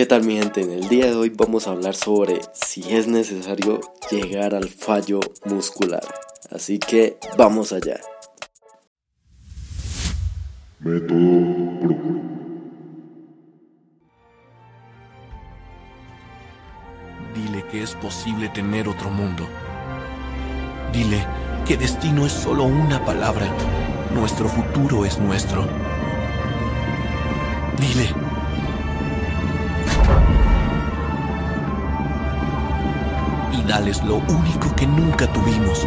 ¿Qué tal mi gente? En el día de hoy vamos a hablar sobre si es necesario llegar al fallo muscular. Así que vamos allá. Método Dile que es posible tener otro mundo. Dile que destino es solo una palabra. Nuestro futuro es nuestro. Dile dales lo único que nunca tuvimos.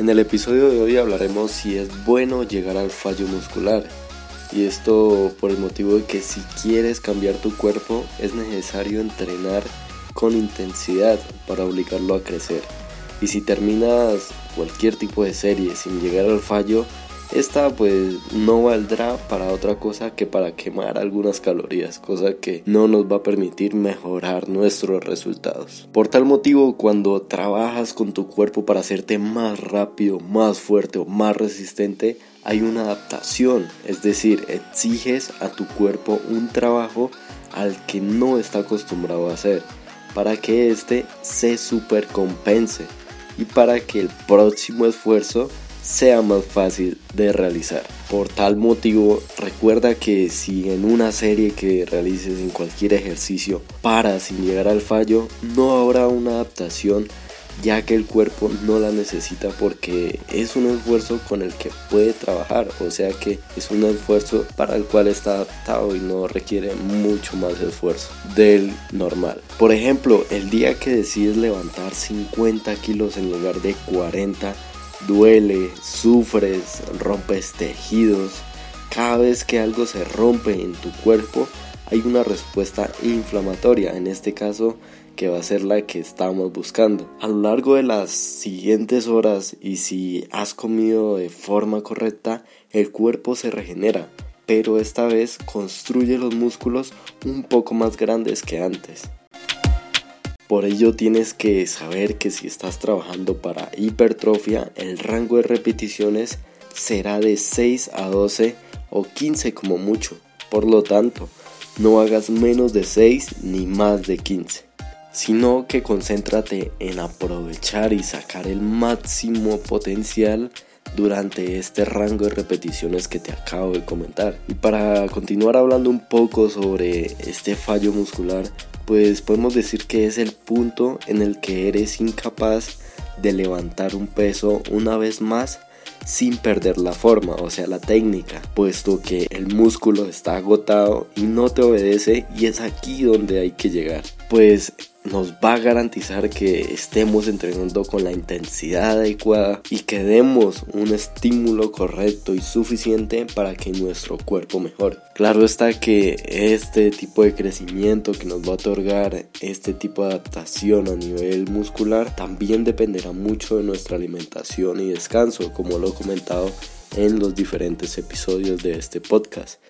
En el episodio de hoy hablaremos si es bueno llegar al fallo muscular. Y esto por el motivo de que si quieres cambiar tu cuerpo es necesario entrenar con intensidad para obligarlo a crecer. Y si terminas cualquier tipo de serie sin llegar al fallo, esta pues no valdrá para otra cosa que para quemar algunas calorías, cosa que no nos va a permitir mejorar nuestros resultados. Por tal motivo, cuando trabajas con tu cuerpo para hacerte más rápido, más fuerte o más resistente, hay una adaptación, es decir, exiges a tu cuerpo un trabajo al que no está acostumbrado a hacer para que éste se supercompense y para que el próximo esfuerzo sea más fácil de realizar. Por tal motivo, recuerda que si en una serie que realices en cualquier ejercicio para sin llegar al fallo, no habrá una adaptación ya que el cuerpo no la necesita porque es un esfuerzo con el que puede trabajar, o sea que es un esfuerzo para el cual está adaptado y no requiere mucho más esfuerzo del normal. Por ejemplo, el día que decides levantar 50 kilos en lugar de 40, duele, sufres, rompes tejidos, cada vez que algo se rompe en tu cuerpo, hay una respuesta inflamatoria, en este caso que va a ser la que estamos buscando. A lo largo de las siguientes horas y si has comido de forma correcta, el cuerpo se regenera, pero esta vez construye los músculos un poco más grandes que antes. Por ello tienes que saber que si estás trabajando para hipertrofia, el rango de repeticiones será de 6 a 12 o 15 como mucho. Por lo tanto, no hagas menos de 6 ni más de 15 sino que concéntrate en aprovechar y sacar el máximo potencial durante este rango de repeticiones que te acabo de comentar. Y para continuar hablando un poco sobre este fallo muscular, pues podemos decir que es el punto en el que eres incapaz de levantar un peso una vez más sin perder la forma, o sea, la técnica, puesto que el músculo está agotado y no te obedece y es aquí donde hay que llegar. Pues nos va a garantizar que estemos entrenando con la intensidad adecuada y que demos un estímulo correcto y suficiente para que nuestro cuerpo mejore. Claro está que este tipo de crecimiento que nos va a otorgar este tipo de adaptación a nivel muscular también dependerá mucho de nuestra alimentación y descanso, como lo he comentado en los diferentes episodios de este podcast.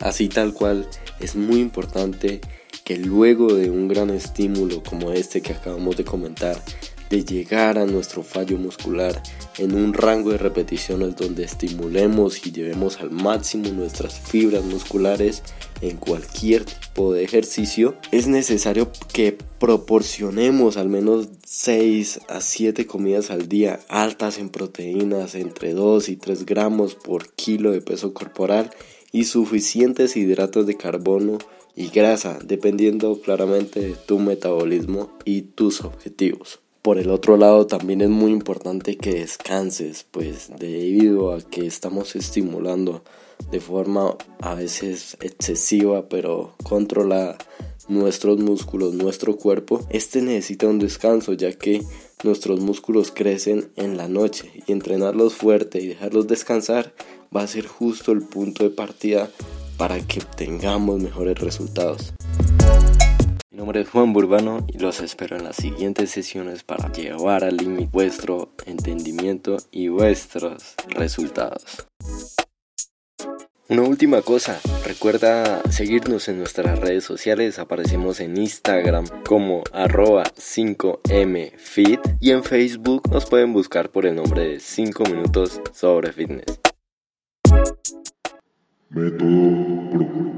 Así tal cual es muy importante que luego de un gran estímulo como este que acabamos de comentar, de llegar a nuestro fallo muscular en un rango de repeticiones donde estimulemos y llevemos al máximo nuestras fibras musculares en cualquier tipo de ejercicio, es necesario que proporcionemos al menos 6 a 7 comidas al día altas en proteínas entre 2 y 3 gramos por kilo de peso corporal y suficientes hidratos de carbono y grasa, dependiendo claramente de tu metabolismo y tus objetivos. Por el otro lado, también es muy importante que descanses, pues debido a que estamos estimulando de forma a veces excesiva pero controla nuestros músculos, nuestro cuerpo, este necesita un descanso ya que nuestros músculos crecen en la noche y entrenarlos fuerte y dejarlos descansar va a ser justo el punto de partida para que obtengamos mejores resultados. Mi nombre es Juan Burbano y los espero en las siguientes sesiones para llevar al límite vuestro entendimiento y vuestros resultados. Una última cosa, recuerda seguirnos en nuestras redes sociales, aparecemos en Instagram como arroba 5mfit y en Facebook nos pueden buscar por el nombre de 5 minutos sobre fitness. Thank you.